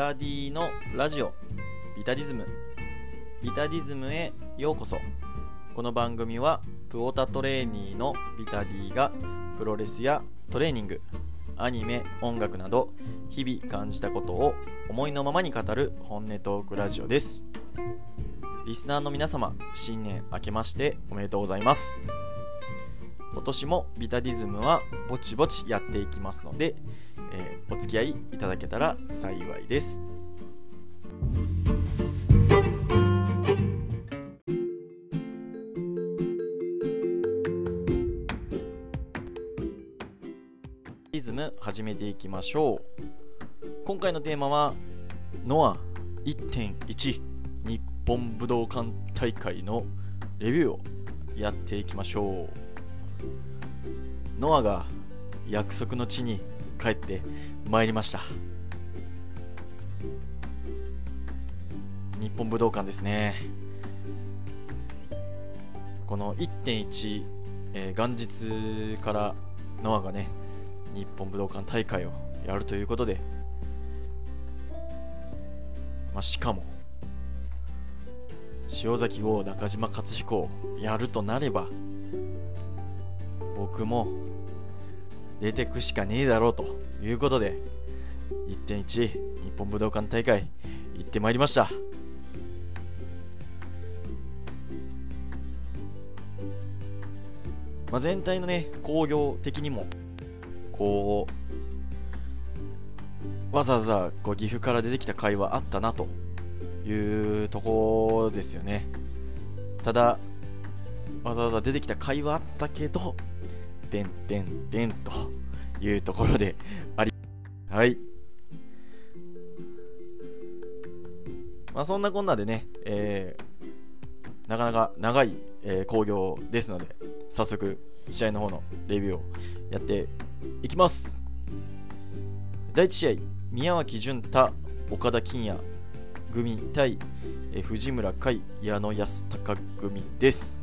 タディのラジオビタディズム。ビタディズムへようこそ。この番組はプオタトレーニーのビタディがプロレスやトレーニングアニメ音楽など日々感じたことを思いのままに語る本音トークラジオです。リスナーの皆様新年明けましておめでとうございます。今年もビタディズムはぼちぼちやっていきますので、えーお付き合いいただけたら幸いです。リズム始めていきましょう。今回のテーマはノア1.1日本武道館大会のレビューをやっていきましょう。ノアが約束の地に帰ってまいりました。日本武道館ですね。この1.1、えー元日からノアがね日本武道館大会をやるということで、まあ、しかも塩崎号中島克彦をやるとなれば僕も出てくしかねえだろうということで1.1日本武道館大会行ってまいりました。まあ、全体のね興行的にもこうわざわざこう岐阜から出てきた会話あったなというところですよね。ただわざわざ出てきた会話あったけどてんてんてんというところでありはい。まあそんなこんなでね、えーなかなか長い、えー興行ですので早速試合の方のレビューをやっていきます。第1試合宮脇潤太岡田金也組対、えー藤村海矢野安隆組です。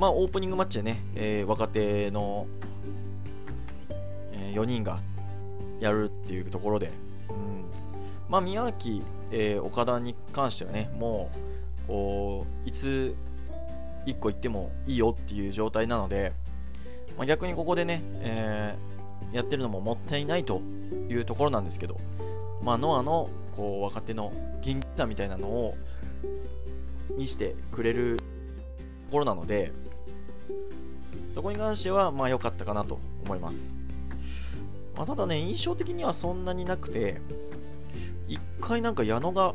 まあオープニングマッチでね、えー若手の、え4人がやるっていうところで、うん、まあ宮脇、えー岡田に関してはねもうこういつ1個行ってもいいよっていう状態なので、まあ、逆にここでね、えーやってるのももったいないというところなんですけど、まあ、ノアのこう若手の元気さみたいなのを見せてくれるところなのでそこに関してはまあ良かったかなと思います、まあ、ただね印象的にはそんなになくて一回なんか矢野が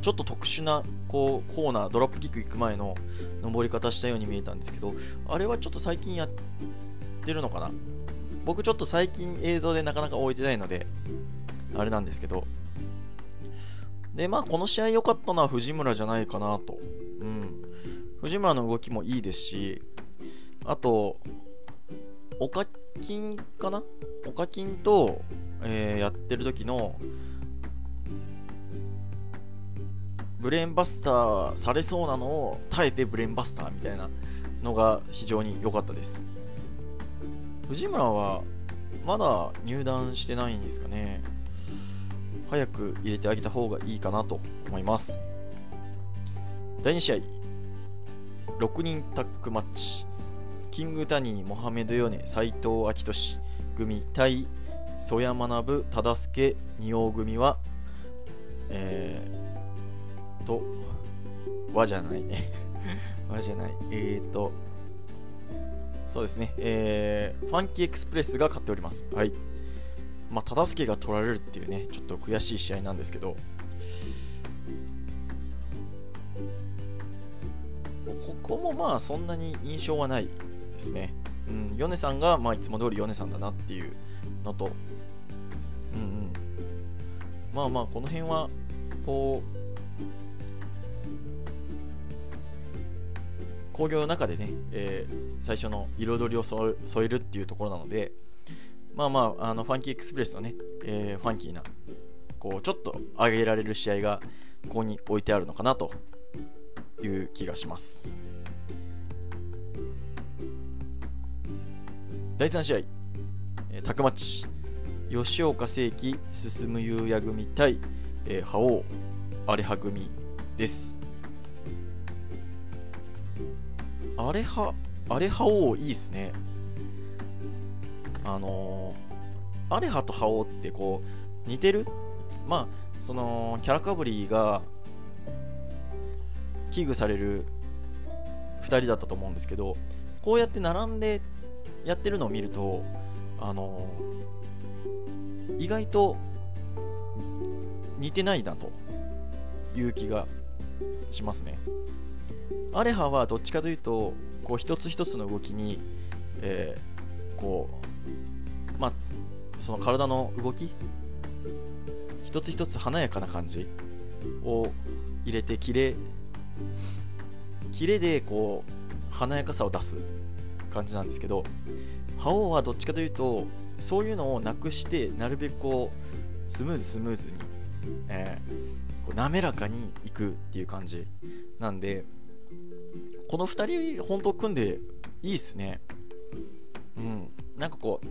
ちょっと特殊なこうコーナードロップキック行く前の登り方したように見えたんですけどあれはちょっと最近やってるのかな。僕ちょっと最近映像でなかなか置いてないのであれなんですけど。でまあこの試合良かったのは藤村じゃないかなと。うん。藤村の動きもいいですしあと岡金かな？岡金と、えーやってる時のブレーンバスターされそうなのを耐えてブレーンバスターみたいなのが非常に良かったです。藤村はまだ入団してないんですかね。早く入れてあげた方がいいかなと思います。第2試合。6人タッグマッチキングタニー、モハメド・ヨネ、斎藤明俊組対曽谷学、忠助、仁王組は、えー、と、和じゃないね。和じゃない。えーと、そうですね、えー、ファンキーエクスプレスが勝っております。はい。まあ、忠助が取られるっていうね、ちょっと悔しい試合なんですけど、ここもまあそんなに印象はないですね。うん、ヨネさんが、まあ、いつも通りヨネさんだなっていうのと、うんうん、まあまあこの辺はこう工業の中でね、えー最初の彩りを添え添えるっていうところなのでまあまああのファンキーエクスプレスのね、えーファンキーなこうちょっと上げられる試合がここに置いてあるのかなという気がします。第3試合。えー、タクマッチ。吉岡聖輝進む優也組対、えー、覇王アレハ組です。アレハアレハ王いいっすね。あのー、アレハと覇王ってこう似てる？まあそのキャラかぶりが危惧される2人だったと思うんですけどこうやって並んでやってるのを見るとあの意外と似てないなという気がしますね。アレハはどっちかというとこう一つ一つの動きに、えー、こうまあその体の動き一つ一つ華やかな感じを入れてキレキレでこう華やかさを出す感じなんですけど覇王はどっちかというとそういうのをなくしてなるべくこうスムーズスムーズに、えー、こう滑らかにいくっていう感じなんでこの2人本当組んでいいっすね。うん。なんかこう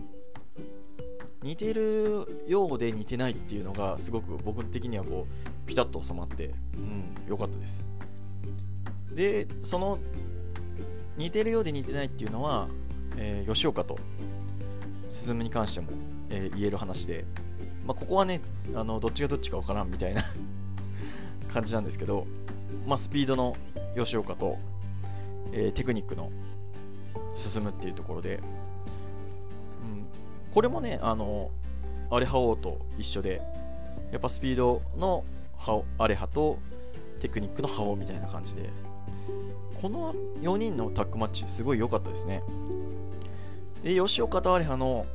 似てるようで似てないっていうのがすごく僕的にはこうピタッと収まってうん良かったです。でその似てるようで似てないっていうのは、えー、吉岡と進に関しても、えー、言える話で、まあ、ここはねあのどっちがどっちかわからんみたいな 感じなんですけど、まあ、スピードの吉岡と、えー、テクニックの進むっていうところで、うん、これもねあのアレハ王と一緒でやっぱスピードのアレハとテクニックのハオみたいな感じで。この4人のタッグマッチすごい良かったですね。で吉岡とアレハの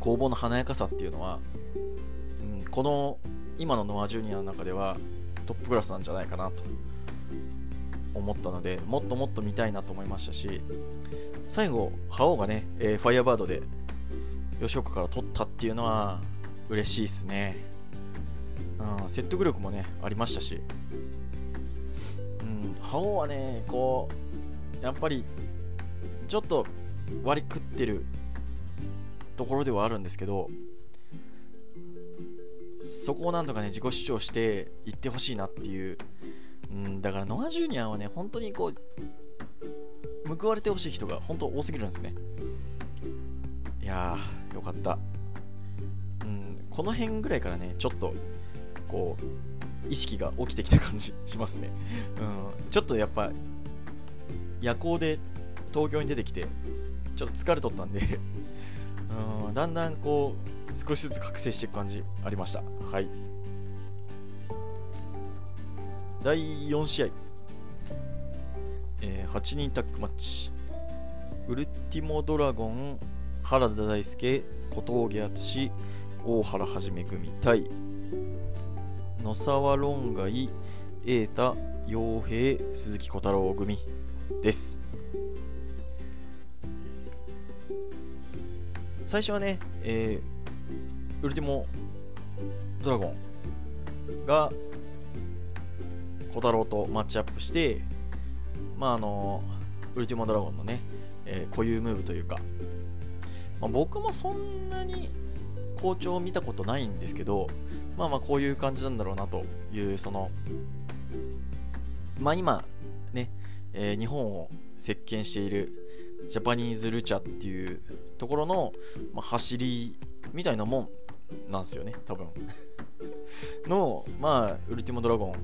攻防の華やかさっていうのは、うん、この今のノアジュニアの中ではトップクラスなんじゃないかなと。思ったのでもっともっと見たいなと思いましたし最後覇王がね、えー、ファイヤーバードで吉岡から取ったっていうのは嬉しいですね、うん、説得力もねありましたし。うん覇王はねこうやっぱりちょっと割り食ってるところではあるんですけどそこをなんとかね自己主張していってほしいなっていう、うん、だからノア・ジュニアはね本当にこう報われてほしい人が本当多すぎるんですね。いやーよかった、うん、この辺ぐらいからねちょっとこう意識が起きてきた感じしますね。うん、ちょっとやっぱ夜行で東京に出てきてちょっと疲れとったんでうん、だんだんこう少しずつ覚醒していく感じありました。はい。第4試合、えー、8人タッグマッチ。ウルティモドラゴン、原田大輔、小峠敦、大原はじめ組対野沢論外瑛太陽平鈴木小太郎組です。最初はね、えー、ウルティモドラゴンが小太郎とマッチアップしてまああのウルティモドラゴンのね、えー、固有ムーブというか、まあ、僕もそんなに好調を見たことないんですけどまあまあこういう感じなんだろうなというそのまあ今ね、えー、日本を席巻しているジャパニーズルチャっていうところの、まあ、走りみたいなもんなんですよね多分。のまあウルティモドラゴ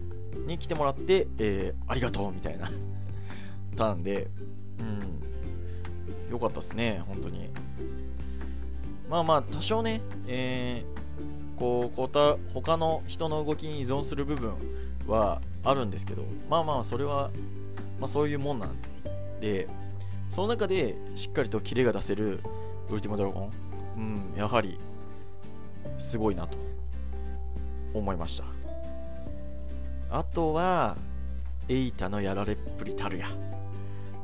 ンに来てもらって、えー、ありがとうみたいな ターンでうん。よかったっすね本当に。まあまあ多少ね、えー、こうこた他の人の動きに依存する部分はあるんですけどまあまあそれは、まあ、そういうもんなんでその中でしっかりとキレが出せるウルティマドラゴン、うん、やはりすごいなと思いました。あとはエイタのやられっぷりたるや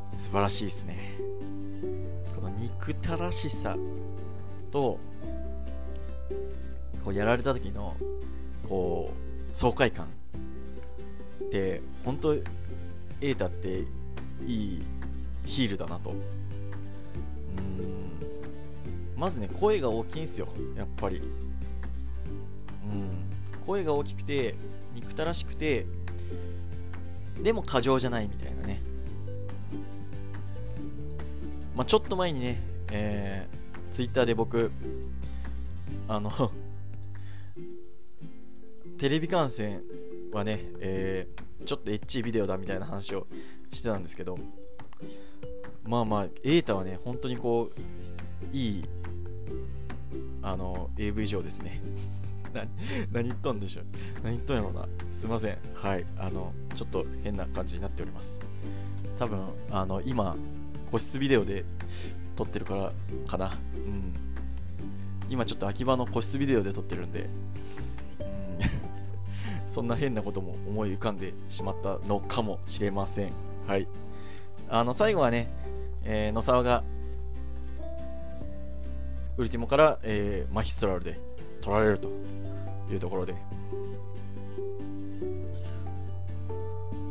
素晴らしいですね。この憎たらしさとこうやられた時のこう爽快感って本当エータっていいヒールだなと。うん。まずね声が大きいんですよ。やっぱり。うん。声が大きくて憎たらしくてでも過剰じゃないみたいなね。まあちょっと前にねえー、ツイッターで僕あのテレビ観戦はね、えー、ちょっとエッチビデオだみたいな話をしてたんですけどまあまあ瑛太はね本当にこういいあの AV 上ですね。何何言っとんでしょう。何言っとんやろうな。すいません。はい。あのちょっと変な感じになっております。多分あの今個室ビデオで撮ってるからかな。うん。今ちょっと秋葉の個室ビデオで撮ってるんで、そんな変なことも思い浮かんでしまったのかもしれません。はい。あの最後はね、えー、野沢がウルティモから、えー、マヒストラルで取られるというところで。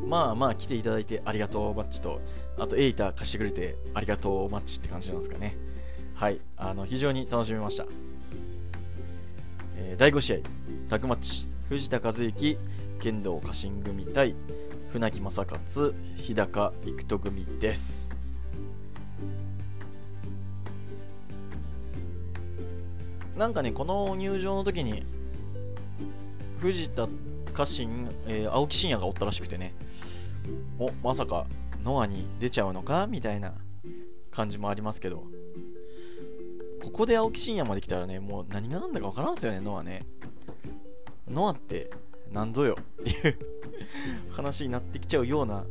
まあまあ来ていただいてありがとうマッチとあとエイター貸してくれてありがとうマッチって感じなんですかね。はい。あの非常に楽しめました、えー、第5試合タグマッチ藤田和幸剣道家臣組対船木正勝日高陸斗組です。なんかねこの入場の時に藤田家臣、えー、青木真也がおったらしくてねおまさかノアに出ちゃうのか？みたいな感じもありますけどここで青木真也まで来たらねもう何が何だか分からんすよねノアね。ノアって何ぞよっていう話になってきちゃうような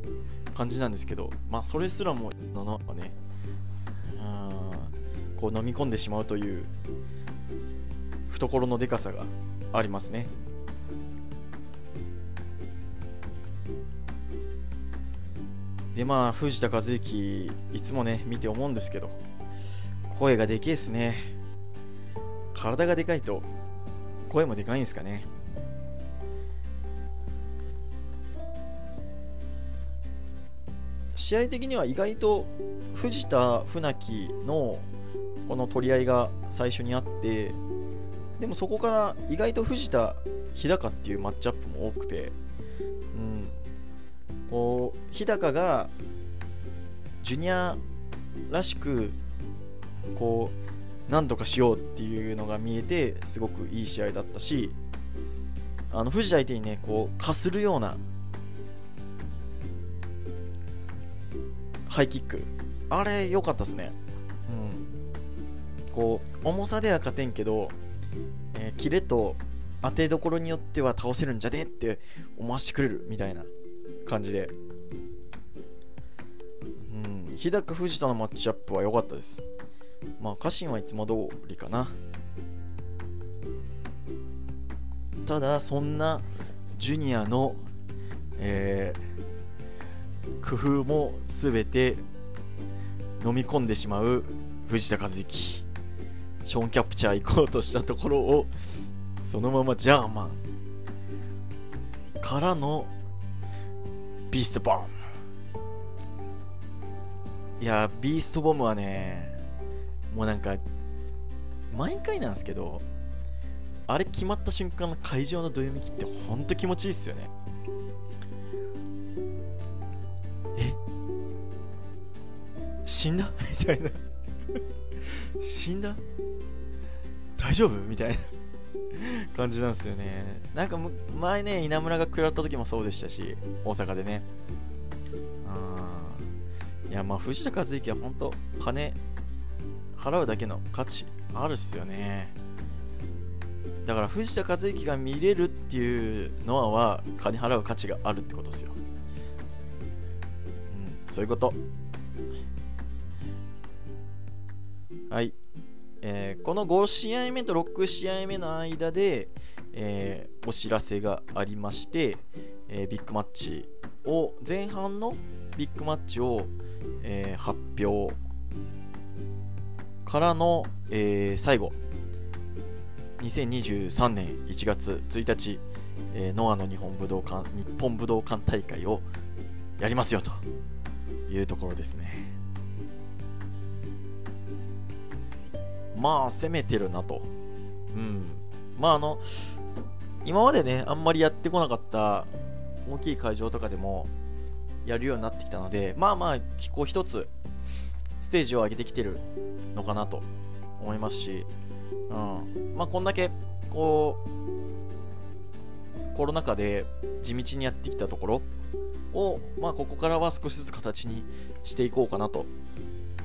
感じなんですけどまあそれすらもノアはね。こう飲み込んでしまうという懐のでかさがありますね。でまあ藤田和幸いつもね見て思うんですけど声がでけえっすね。体がでかいと声もでかいんですかね。試合的には意外と藤田船木のこの取り合いが最初にあってでもそこから意外と藤田日高っていうマッチアップも多くてうん。こう日高がジュニアらしくこう何とかしようっていうのが見えてすごくいい試合だったしあの藤田相手にねこうかするようなハイキック。あれ良かったっすね。うん。こう重さでは勝てんけど、えー、キレと当てどころによっては倒せるんじゃねって思わせてくれるみたいな感じで。うん。日高藤田のマッチアップは良かったです。まあ家臣はいつも通りかな。ただそんなジュニアの、えー、工夫も全て飲み込んでしまう藤田和幸ショーンキャプチャー行こうとしたところをそのままジャーマンからのビーストボム。いやビーストボムはねもうなんか毎回なんですけどあれ決まった瞬間の会場のどよめきってほんと気持ちいいっすよね。え？死んだ？みたいな死んだ？大丈夫？みたいな感じなんですよね。なんか前ね、稲村が食らった時もそうでしたし、大阪でね。いや、まあ、藤田和之は本当、金払うだけの価値あるっすよね。だから藤田和之が見れるっていうのは金払う価値があるってことですよ。そういうこと。はい。えー、この5試合目と6試合目の間で、えー、お知らせがありまして、えー、ビッグマッチを前半のビッグマッチを、え発表からの、え最後2023年1月1日、えノアの日本武道館日本武道館大会をやりますよというところですねまあ攻めてるなと。うん。まああの、今までね、あんまりやってこなかった大きい会場とかでもやるようになってきたので、まあまあ、こう一つ、ステージを上げてきてるのかなと思いますし、うん。まあこんだけ、こう、コロナ禍で地道にやってきたところを、まあここからは少しずつ形にしていこうかなと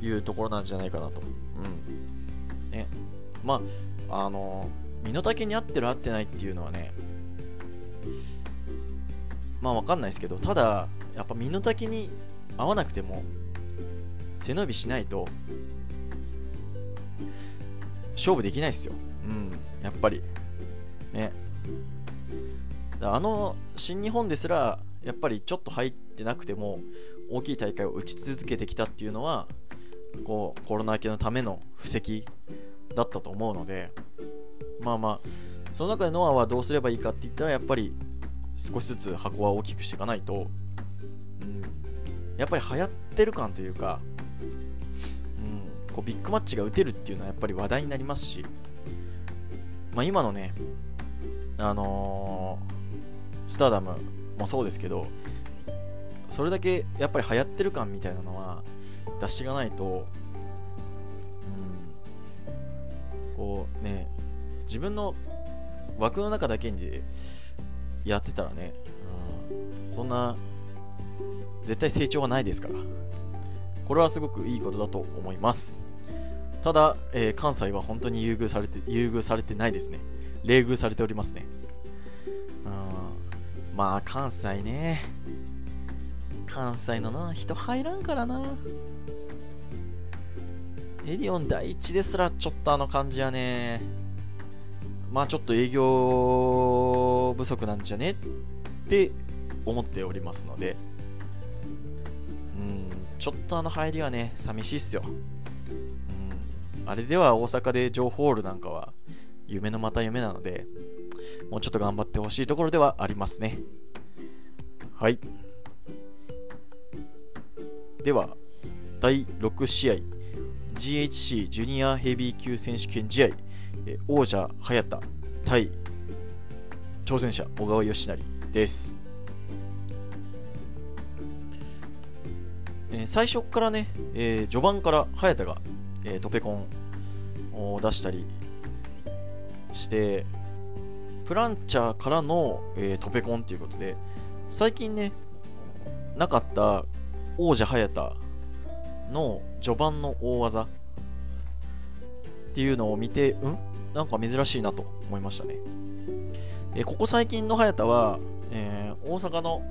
いうところなんじゃないかなと。うん。ね。まあ、あの身の丈に合ってる合ってないっていうのはね、まあわかんないですけど、ただ、やっぱ身の丈に合わなくても、背伸びしないと、勝負できないっすよ。うん、やっぱり。ね。あの新日本ですら、やっぱりちょっと入ってなくても、大きい大会を打ち続けてきたっていうのは、こうコロナ明けのための布石だったと思うので、まあまあ、その中でノアはどうすればいいかって言ったら、やっぱり少しずつ箱は大きくしていかないと、うん、やっぱり流行ってる感というか、うん、こうビッグマッチが打てるっていうのはやっぱり話題になりますし、まあ、今のね、あのー、スターダムもそうですけど、それだけやっぱり流行ってる感みたいなのは出していかないと、うん、こうね、自分の枠の中だけにやってたらね、うん、そんな絶対成長はないですから。これはすごくいいことだと思います。ただ、えー、関西は本当に優遇されて優遇されてないですね。冷遇されておりますね。まあ関西ね。関西のな人入らんからな。エディオン第一ですらちょっとあの感じはね。まあちょっと営業不足なんじゃねって思っておりますので、うん、ちょっとあの入りはね、寂しいっすよ。うん、あれでは大阪でジョーホールなんかは夢のまた夢なので、もうちょっと頑張ってほしいところではありますね。はい。では、第6試合、GHC ジュニアヘビー級選手権試合、え王者早田対挑戦者小川義成です、えー、最初からね、えー、序盤から早田が、えー、トペコンを出したりしてプランチャーからの、えー、トペコンということで最近ねなかった王者早田の序盤の大技っていうのを見て、うん？なんか珍しいなと思いましたね。えここ最近の早田は、えー、大阪の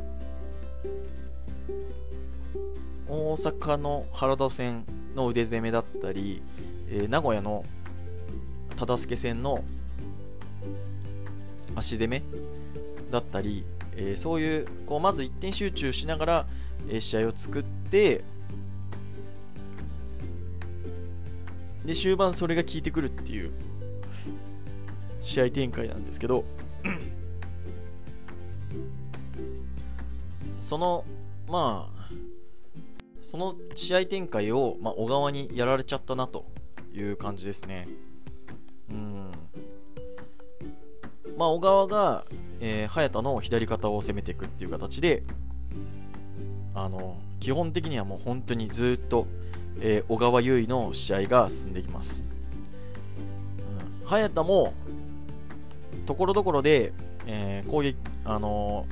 大阪の原田戦の腕攻めだったり、えー、名古屋の忠助戦の足攻めだったり、えー、そういうこうまず一点集中しながら、えー、試合を作ってで終盤それが効いてくるっていう試合展開なんですけど そのまあその試合展開を、まあ、小川にやられちゃったなという感じですね。まあ小川が、えー、早田の左肩を攻めていくっていう形であの基本的にはもう本当にずっと、えー、小川優衣の試合が進んでいきます、うん、早田もところどころで、えー、攻撃、あの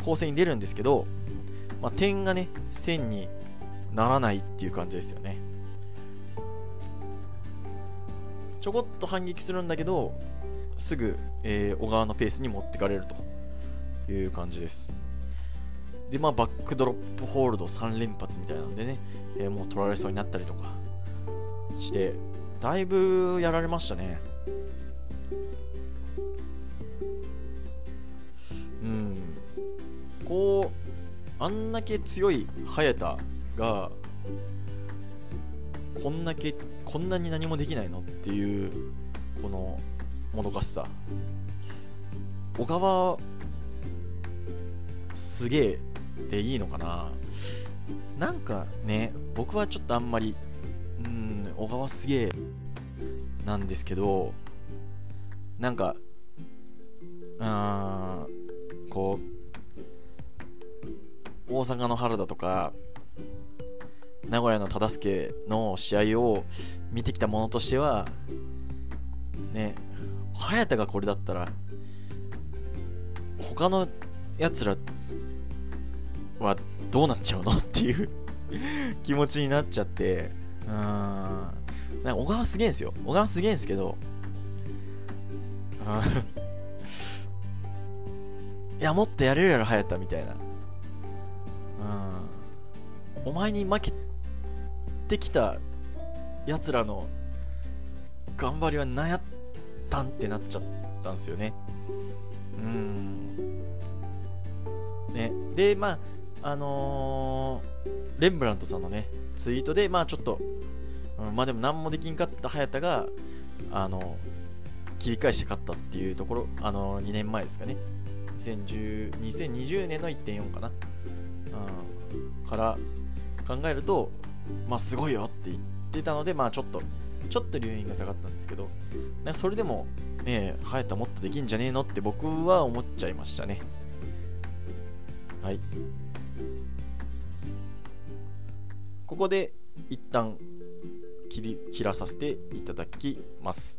ー、攻勢に出るんですけど、まあ、点がね、線にならないっていう感じですよね。ちょこっと反撃するんだけど、すぐ、えー、小川のペースに持ってかれるという感じです。で、まあ、バックドロップホールド3連発みたいなのでね、えー、もう取られそうになったりとかして、だいぶやられましたね。うんこうあんだけ強い早田がこんだけこんなに何もできないのっていうこのもどかしさ。小川すげえでいいのかな。なんかね僕はちょっとあんまりうん小川すげえなんですけどなんかあーこう大阪の原田とか名古屋の忠相の試合を見てきたものとしてはね早田がこれだったら他のやつらはどうなっちゃうの？っていう 気持ちになっちゃって。うん。なんか小川すげえんすよ。小川すげえんすけど。いやもっとやれるやろ早田みたいな。うん。お前に負けてきたやつらの頑張りは何やったんってなっちゃったんですよね。うん。ね。でまああのー、レンブラントさんのねツイートでまあちょっと、うん、まあでも何もできんかった早田があの切り返して勝ったっていうところあの2年前ですかね。2010 2020年の1.4かな、うん、から考えるとまあすごいよって言ってたのでまあちょっとちょっと留飲が下がったんですけどそれでもね早田もっとできんじゃねえのって僕は思っちゃいましたね。はい。ここで一旦切り切らさせていただきます。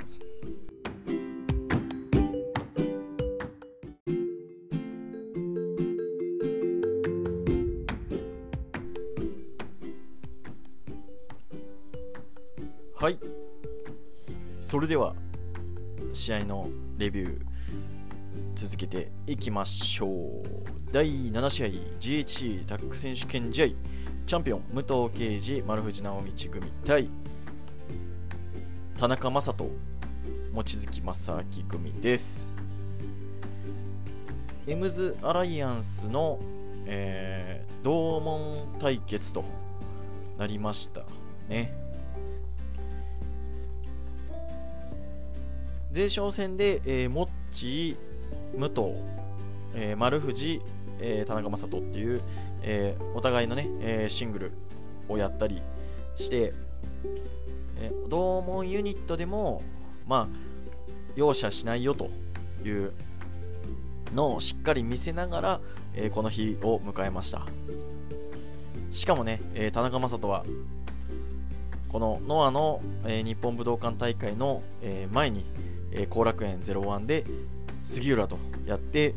それでは試合のレビュー続けていきましょう。第7試合 GHC タッグ選手権試合チャンピオン武藤敬司丸藤直道組対田中将人望月正明組です。エムズアライアンスの、えー、同門対決となりましたね。前哨戦で、えー、モッチー、武藤、えー、丸藤、えー、田中将人っていう、えー、お互いのね、えー、シングルをやったりして、えー、同門ユニットでも、まあ、容赦しないよというのをしっかり見せながら、えー、この日を迎えました。しかもね、えー、田中将人はこのノアの、えー、日本武道館大会の、え、前にえ後楽園01で杉浦とやって、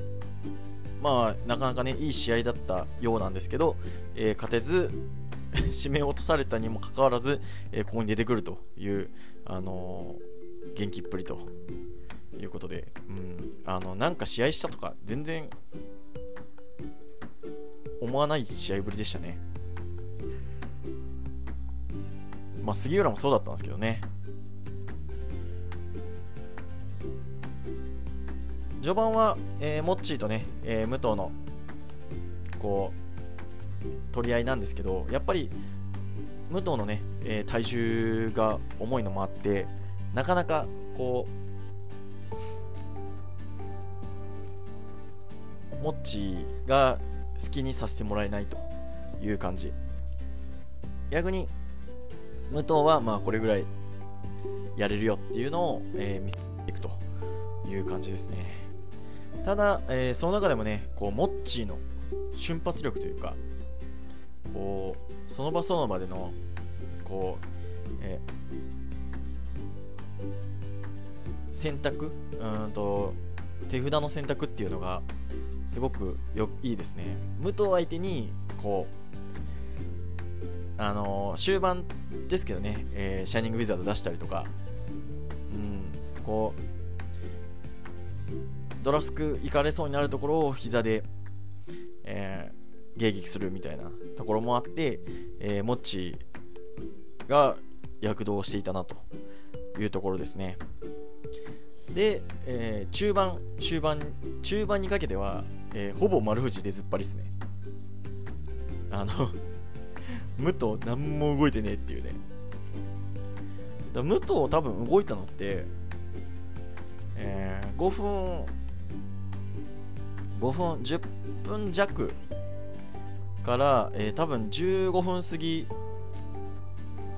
まあ、なかなかね、いい試合だったようなんですけど、えー、勝てず、締め落とされたにもかかわらず、えー、ここに出てくるという、あのー、元気っぷりということで、うん、あの、なんか試合したとか、全然思わない試合ぶりでしたね。まあ、杉浦もそうだったんですけどね。序盤は、えー、モッチーとね、えー、武藤のこう取り合いなんですけどやっぱり武藤のね、えー、体重が重いのもあってなかなかこうモッチーが好きにさせてもらえないという感じ。逆に武藤はまあこれぐらいやれるよっていうのを、えー、見せていくという感じですね。ただ、えー、その中でもね、こう、モッチーの瞬発力というか、こう、その場その場での、こう、えー、選択うんと、手札の選択っていうのが、すごくよいいですね。武藤相手に、こう、あのー、終盤ですけどね、えー、シャイニングウィザード出したりとか、うん、こう、ドラスク行かれそうになるところを膝で、えー、迎撃するみたいなところもあって、えー、モッチが躍動していたなというところですね。で、えー、中盤、終盤、中盤にかけては、えー、ほぼ丸藤出ずっぱりっすね。あの 武藤何も動いてねえっていうね。だ武藤多分動いたのって、えー、5分5分10分弱から、えー、多分15分過ぎ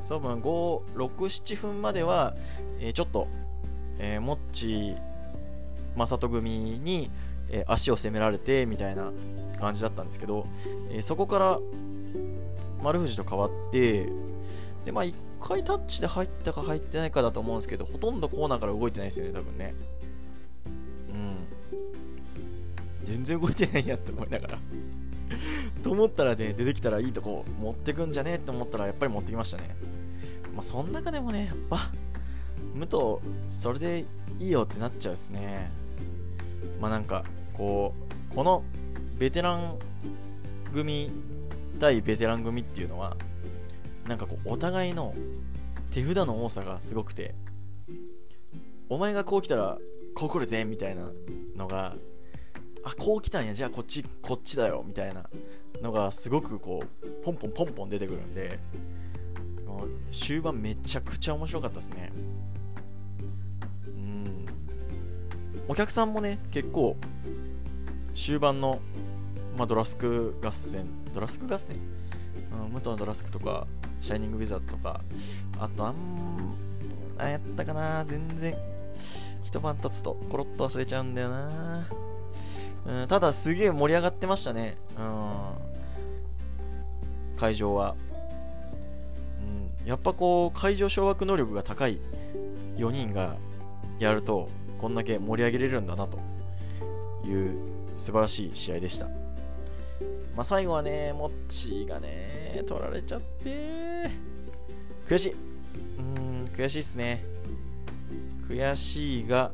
多分567分までは、えー、ちょっと、えー、モッチ正人組に、えー、足を攻められてみたいな感じだったんですけど、えー、そこから丸藤と変わってでまあ1回タッチで入ったか入ってないかだと思うんですけどほとんどコーナーから動いてないですよね多分ね。全然動いてないやって思いながら。と思ったらね出てきたらいいとこ持ってくんじゃねえって思ったらやっぱり持ってきましたね。まあその中でもねやっぱ武藤それでいいよってなっちゃうですね。まあなんかこうこのベテラン組対ベテラン組っていうのはなんかこうお互いの手札の多さがすごくてお前がこう来たらこう来るぜみたいなのがあこう来たんや。じゃあこっちこっちだよ。みたいな。のがすごくこうポンポンポンポン出てくるんで。終盤めちゃくちゃ面白かったですね。うん。お客さんもね結構終盤の、まあ、ドラスク合戦。ドラスク合戦、うん、武藤のドラスクとかシャイニングウィザードとか。あとあんあやったかな。全然一晩経つとコロッと忘れちゃうんだよな。うん、ただすげえ盛り上がってましたね。うん。会場は。うん、やっぱこう、会場掌握能力が高い4人がやると、こんだけ盛り上げれるんだなという素晴らしい試合でした。まあ、最後はね、モッチーがね、取られちゃって、悔しい。うん、悔しいっすね。悔しいが、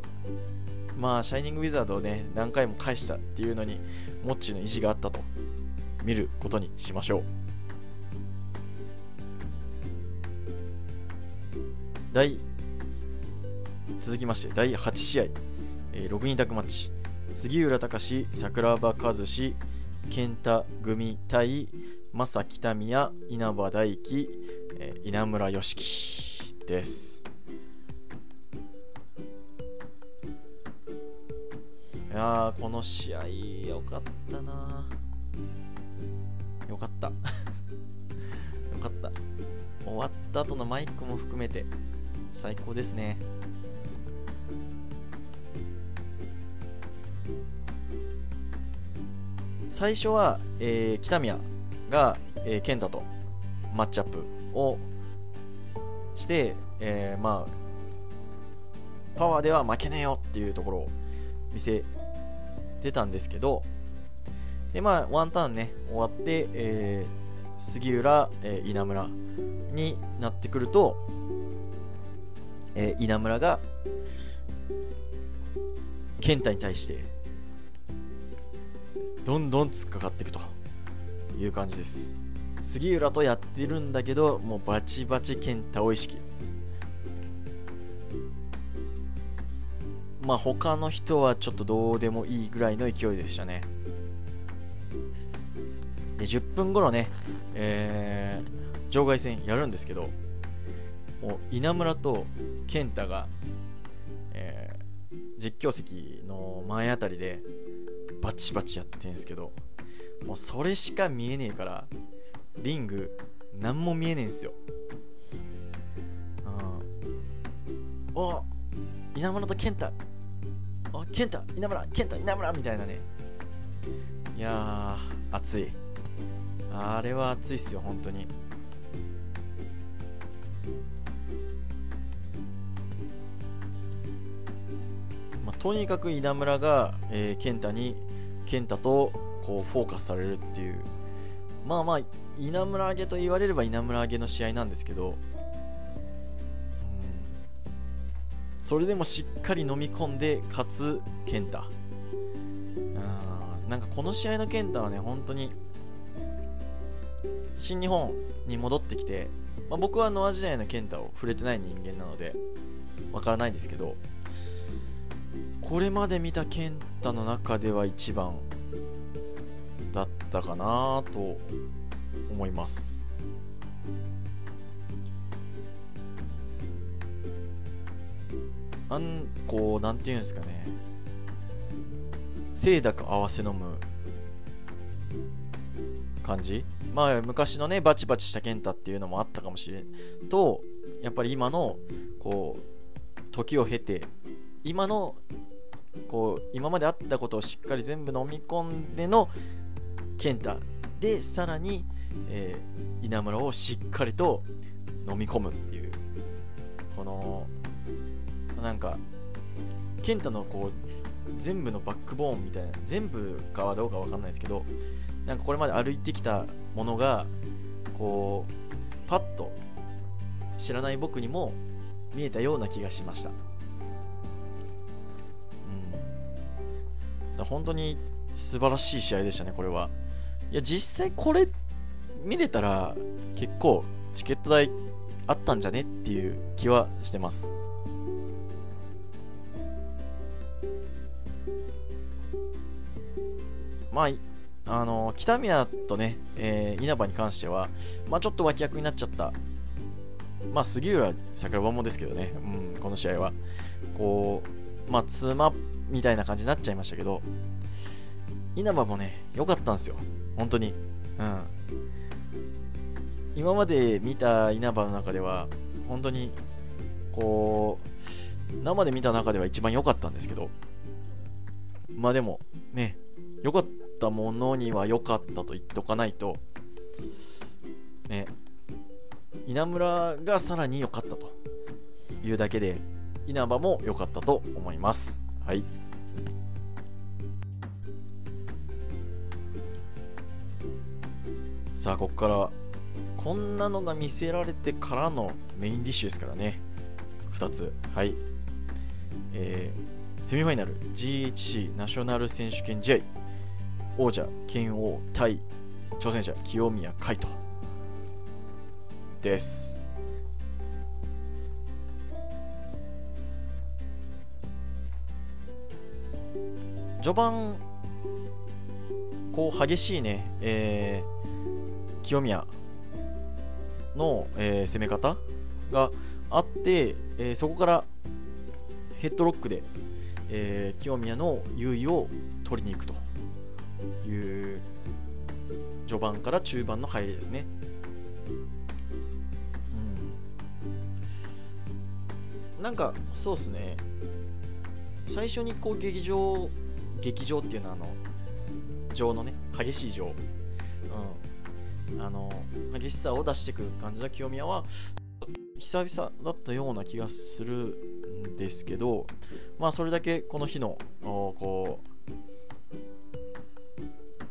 まあ、シャイニングウィザードをね、何回も返したっていうのに、モッチの意地があったと見ることにしましょう。第、続きまして、第8試合、えー、6人宅マッチ、杉浦隆、桜庭和志、健太組対正北宮、稲葉大輝、えー、稲村良樹です。やーこの試合よかったな。よかった。よかった。終わった後のマイクも含めて最高ですね。最初は、えー、北宮が、えー、健太とマッチアップをして、えー、まあパワーでは負けねえよっていうところを見せ出たんですけど、で、まあ、ワンターンね、終わって、えー、杉浦、えー、稲村になってくると、えー、稲村が、健太に対して、どんどん突っかかっていくという感じです。杉浦とやってるんだけど、もうバチバチ健太を意識。まあ他の人はちょっとどうでもいいぐらいの勢いでしたね。で、10分後のね、えー、場外戦やるんですけど、もう稲村と健太が、えー、実況席の前あたりでバチバチやってんですけど、もうそれしか見えねえから、リング何も見えねえんすよ。うん。お稲村と健太あ健太稲村健太稲村みたいなね。いやー熱い。あれは熱いっすよ本当に。まあ、とにかく稲村が、えー、健太に健太とこうフォーカスされるっていう。まあまあ稲村揚げと言われれば稲村揚げの試合なんですけどそれでもしっかり飲み込んでかつ健太なんかこの試合の健太はね本当に新日本に戻ってきて、まあ、僕はノア時代の健太を触れてない人間なのでわからないんですけどこれまで見た健太の中では一番だったかなと思います。あんこうなんていうんですかね。清濁合わせ飲む感じ。まあ昔のねバチバチした健太っていうのもあったかもしれんとやっぱり今のこう時を経て今のこう今まであったことをしっかり全部飲み込んでの健太でさらに、えー、稲村をしっかりと飲み込むっていうこのなんか健太のこう全部のバックボーンみたいな全部かはどうか分かんないですけどなんかこれまで歩いてきたものがこうパッと知らない僕にも見えたような気がしました。うん、本当に素晴らしい試合でしたね、これは。いや、実際これ見れたら結構チケット代あったんじゃねっていう気はしてます。まあ、あの北宮とね、えー、稲葉に関しては、まあ、ちょっと脇役になっちゃったまあ、杉浦桜庭もですけどね、うん、この試合は。こう、まあ、妻みたいな感じになっちゃいましたけど、稲葉もね、良かったんですよ。本当に。うん。今まで見た稲葉の中では、本当に、こう、生で見た中では一番良かったんですけど、まあでも、ね、良かったものには良かったと言っとかないと、ね、稲村がさらに良かったというだけで稲葉も良かったと思います。はい。さあここからこんなのが見せられてからのメインディッシュですからね。2つ。はい。えー、セミファイナル GHC ナショナル選手権試合王者剣王対挑戦者清宮海斗。です。序盤こう激しいね、えー、清宮の、えー、攻め方があって、えー、そこからヘッドロックで、えー、清宮の優位を取りに行くという序盤から中盤の入りですね。なんかそうっすね。最初にこう劇場劇場っていうのはあの情のね激しい情。うん。あの激しさを出していく感じの清宮は久々だったような気がするですけどまあそれだけこの日のこう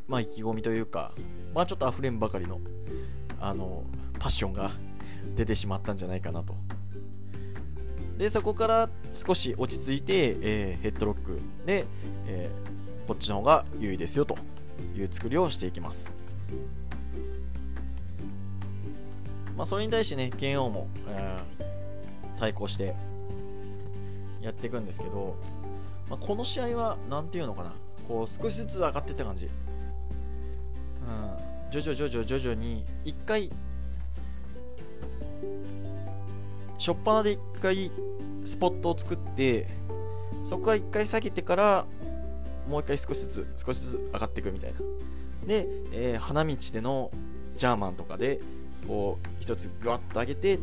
まあ意気込みというかまあちょっと溢れんばかりのあのパッションが出てしまったんじゃないかなとでそこから少し落ち着いて、えー、ヘッドロックで、えー、こっちの方が優位ですよという作りをしていきます。まあ、それに対してね、剣王も、えー、対抗してやっていくんですけど、まあ、この試合は何ていうのかな、こう少しずつ上がっていった感じ。うん、徐々徐々徐々に1回初っ端で一回スポットを作ってそこから一回下げてからもう一回少しずつ少しずつ上がっていくみたいな。で、えー、花道でのジャーマンとかでこう一つグワッと上げて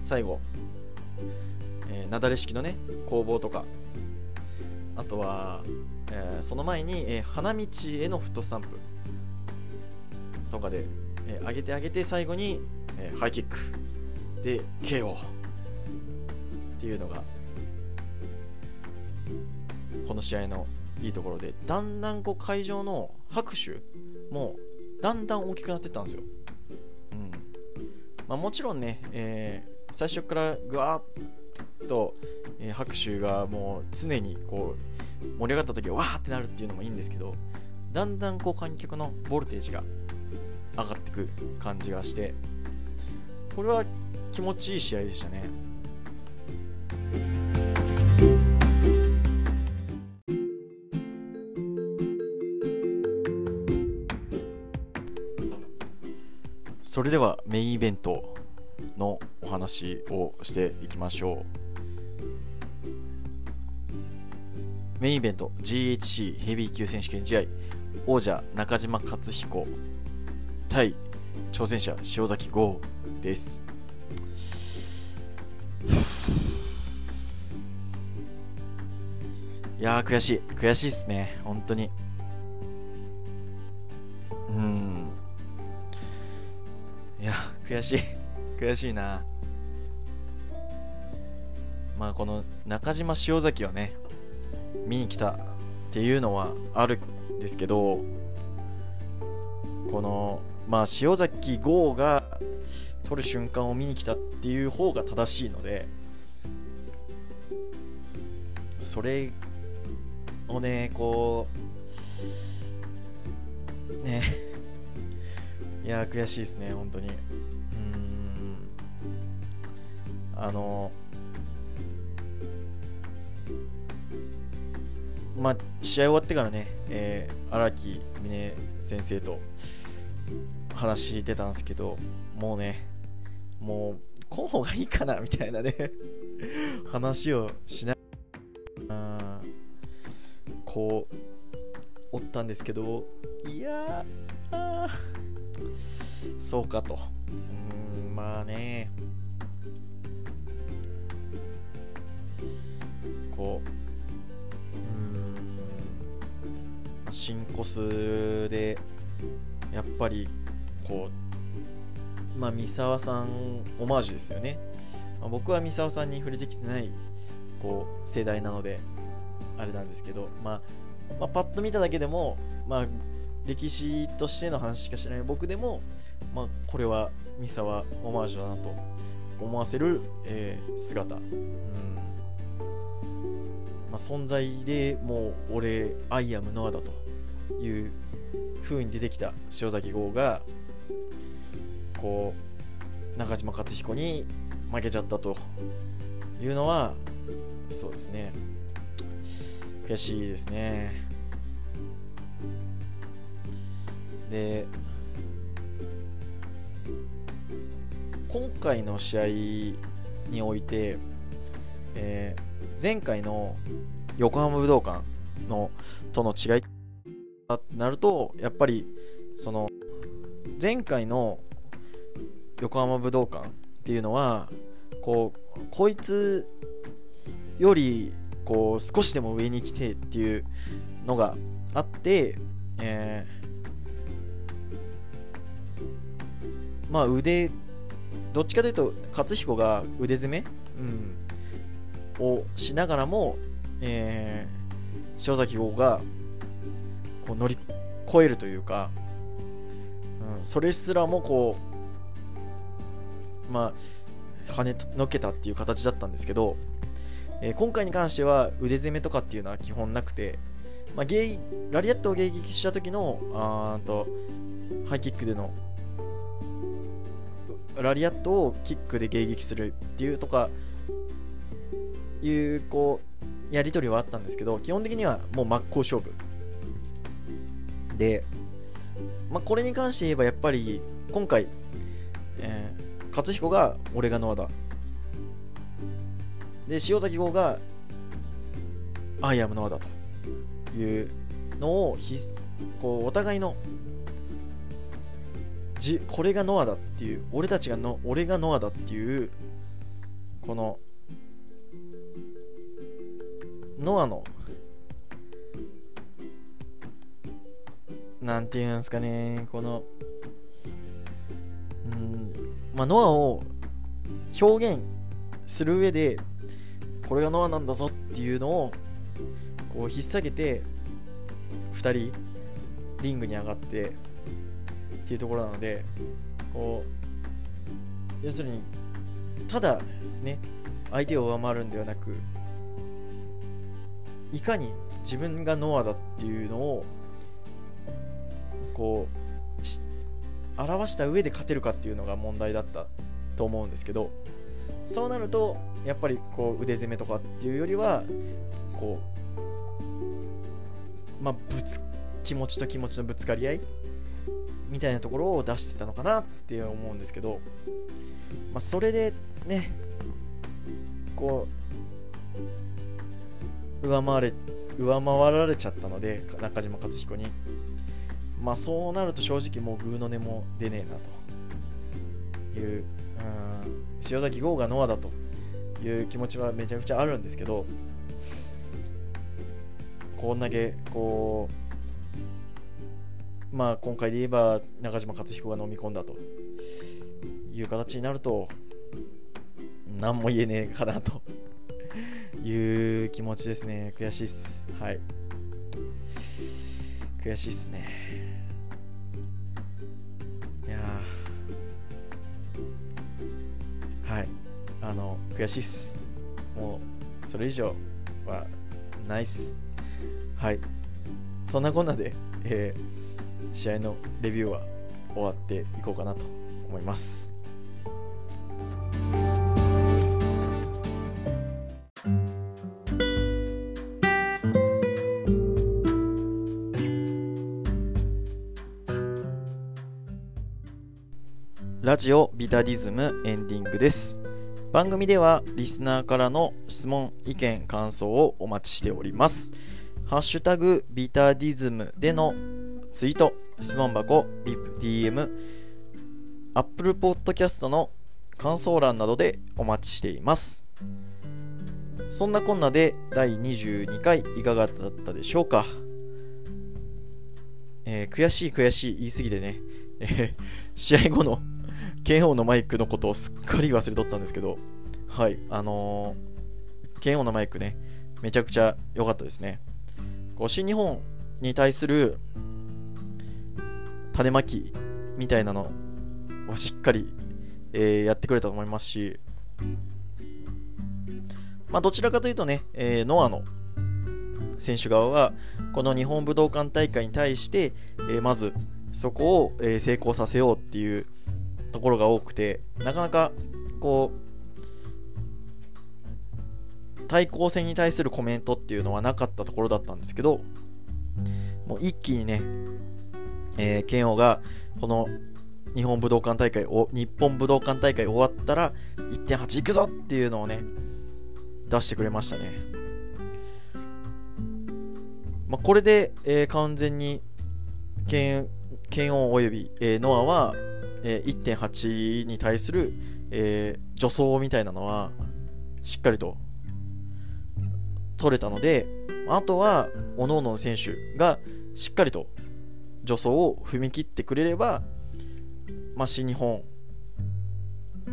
最後、えー、雪崩式のね工房とか。あとは、えー、その前に、えー、花道へのフットスタンプ。とかで、えー、上げて上げて最後に、えー、ハイキック。で KO っていうのがこの試合のいいところで。だんだんこう会場の拍手もだんだん大きくなってったんですよ、うん。まあ、もちろんね、えー、最初からぐわーっと、えー、拍手がもう常にこう盛り上がった時はわーってなるっていうのもいいんですけどだんだんこう観客のボルテージが上がってく感じがしてこれは気持ちいい試合でしたね。それではメインイベントのお話をしていきましょう。メインイベント GHC ヘビー級選手権試合王者中島克彦対挑戦者塩崎豪です。いや悔しい。悔しいっすね。本当に。うん。いや悔しい。悔しいな。まあこの中島塩崎をね見に来たっていうのはあるんですけどこのまあ塩崎豪が取る瞬間を見に来たっていう方が正しいのでそれをねこうねいや悔しいですね本当に。うん。あのまあ試合終わってからねえ荒、木峰先生と話してたんですけどもうねもうこの方がいいかなみたいなね 話をしなこうおったんですけどいやそうかと。うーんまあねこう新コスでやっぱりこうまあ三沢さんオマージュですよね、まあ、僕は三沢さんに触れてきてないこう世代なのであれなんですけど、まあ、まあ、パッと見ただけでも、まあ、歴史としての話しかしない僕でも、まあ、これはミサはオマージュだなと思わせる、えー、姿、うん。あ、存在でもう俺アイアムノアだという風に出てきた塩崎豪がこう中島克彦に負けちゃったというのはそうですね。悔しいですね。で今回の試合において、えー、前回の横浜武道館のとの違いとなるとやっぱりその前回の横浜武道館っていうのはこうこいつよりこう少しでも上に来てっていうのがあって、えー、まあ腕どっちかというと勝彦が腕攻め、うん、をしながらも、えー、塩崎豪がこう乗り越えるというか、うん、それすらもこうまあ跳ねのけたっていう形だったんですけど、えー、今回に関しては腕攻めとかっていうのは基本なくて、まあ、ゲラリアットを迎撃した時のあとハイキックでのラリアットをキックで迎撃するっていうとかいうこうやり取りはあったんですけど基本的にはもう真っ向勝負。で、まあ、これに関して言えばやっぱり今回、えー、勝彦が俺がノアだで塩崎号がアイアムノアだというのをひこうお互いのじこれがノアだっていう俺たちがの俺がノアだっていうこのノアのなんていうんですかねこのうんまあノアを表現する上でこれがノアなんだぞっていうのをこう引っ提げて2人リングに上がってっていうところなのでこう要するにただね相手を上回るんではなくいかに自分がノアだっていうのをこう表した上で勝てるかっていうのが問題だったと思うんですけどそうなるとやっぱりこう腕攻めとかっていうよりはこうまあぶつ気持ちと気持ちのぶつかり合いみたいなところを出してたのかなって思うんですけど、まあ、それでねこう上回れ上回られちゃったので中島克彦に。まあそうなると正直もうグーの音も出ねえなと。いう、うん、塩崎豪がノアだという気持ちはめちゃくちゃあるんですけどこんだけこうまあ今回で言えば中島克彦が飲み込んだという形になると何も言えねえかなと。いう気持ちですね。悔しいっす。はい。悔しいっすね。いやはい。あの悔しいっす。もうそれ以上はないっす。はい。そんなこんなで、えー、試合のレビューは終わっていこうかなと思います。ラジオビタディズムエンディングです。番組ではリスナーからの質問意見感想をお待ちしております。ハッシュタグビタディズムでのツイート質問箱リプ DM アップルポッドキャストの感想欄などでお待ちしています。そんなこんなで第22回いかがだったでしょうか、えー、悔しい悔しい言い過ぎてね、試合後の剣王のマイクのことをすっかり忘れとったんですけど、はい、あのー、剣王のマイクね、めちゃくちゃ良かったですね。こう新日本に対する種まきみたいなのをしっかり、えー、やってくれたと思いますし、まあ、どちらかというとね、えー、ノアの選手側は、この日本武道館大会に対して、えー、まずそこを、え成功させようっていう、ところが多くてなかなかこう対抗戦に対するコメントっていうのはなかったところだったんですけどもう一気にね、えー、剣王がこの日本武道館大会を日本武道館大会終わったら1.8いくぞっていうのをね出してくれましたね、まあ、これで、えー、完全に剣王および、えー、ノアはえー、1.8に対する、えー、助走みたいなのはしっかりと取れたのであとは各々の選手がしっかりと助走を踏み切ってくれれば、まあ、新日本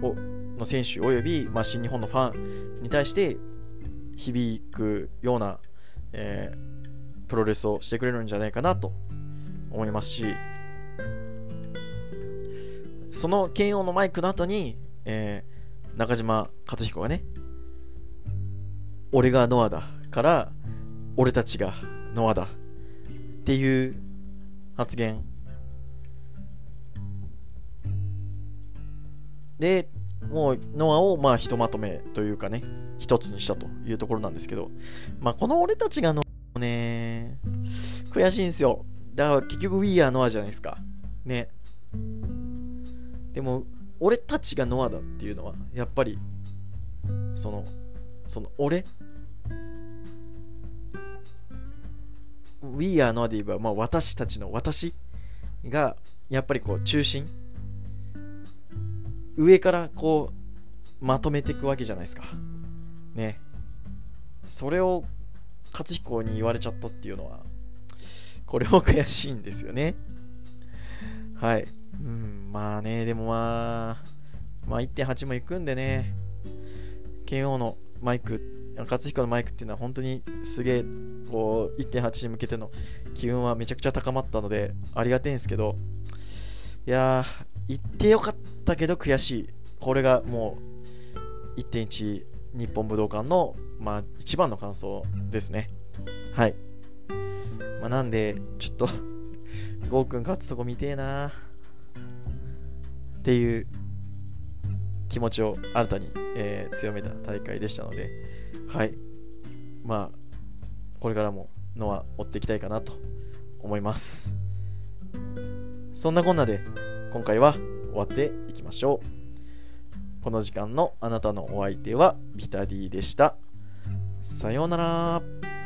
をの選手および、まあ、新日本のファンに対して響くような、えー、プロレスをしてくれるんじゃないかなと思いますしその剣王のマイクの後に、えー、中島克彦がね、俺がノアだから、俺たちがノアだっていう発言。で、もうノアをまあひとまとめというかね、一つにしたというところなんですけど、まあこの俺たちがノアね、悔しいんですよ。だから結局 We Are Noah じゃないですか。ね。でも俺たちがノアだっていうのはやっぱりそのその俺 We are Noah で言えば、まあ、私たちの私がやっぱりこう中心。上からこうまとめていくわけじゃないですか。ね。それを勝彦に言われちゃったっていうのはこれも悔しいんですよね。はい。うん、まあね、でもまあ、まあ1.8も行くんでね、剣王のマイク、勝彦のマイクっていうのは本当にすげえ、こう、1.8に向けての機運はめちゃくちゃ高まったので、ありがてえんですけど、いやー、行ってよかったけど悔しい。これがもう、1.1日本武道館の、まあ、一番の感想ですね。はい。まあ、なんで、ちょっとゴーくん勝つとこ見てえなっていう気持ちを新たに、えー、強めた大会でしたので、はい。まあ、これからものは追っていきたいかなと思います。そんなこんなで、今回は終わっていきましょう。この時間のあなたのお相手はビタディでした。さようなら。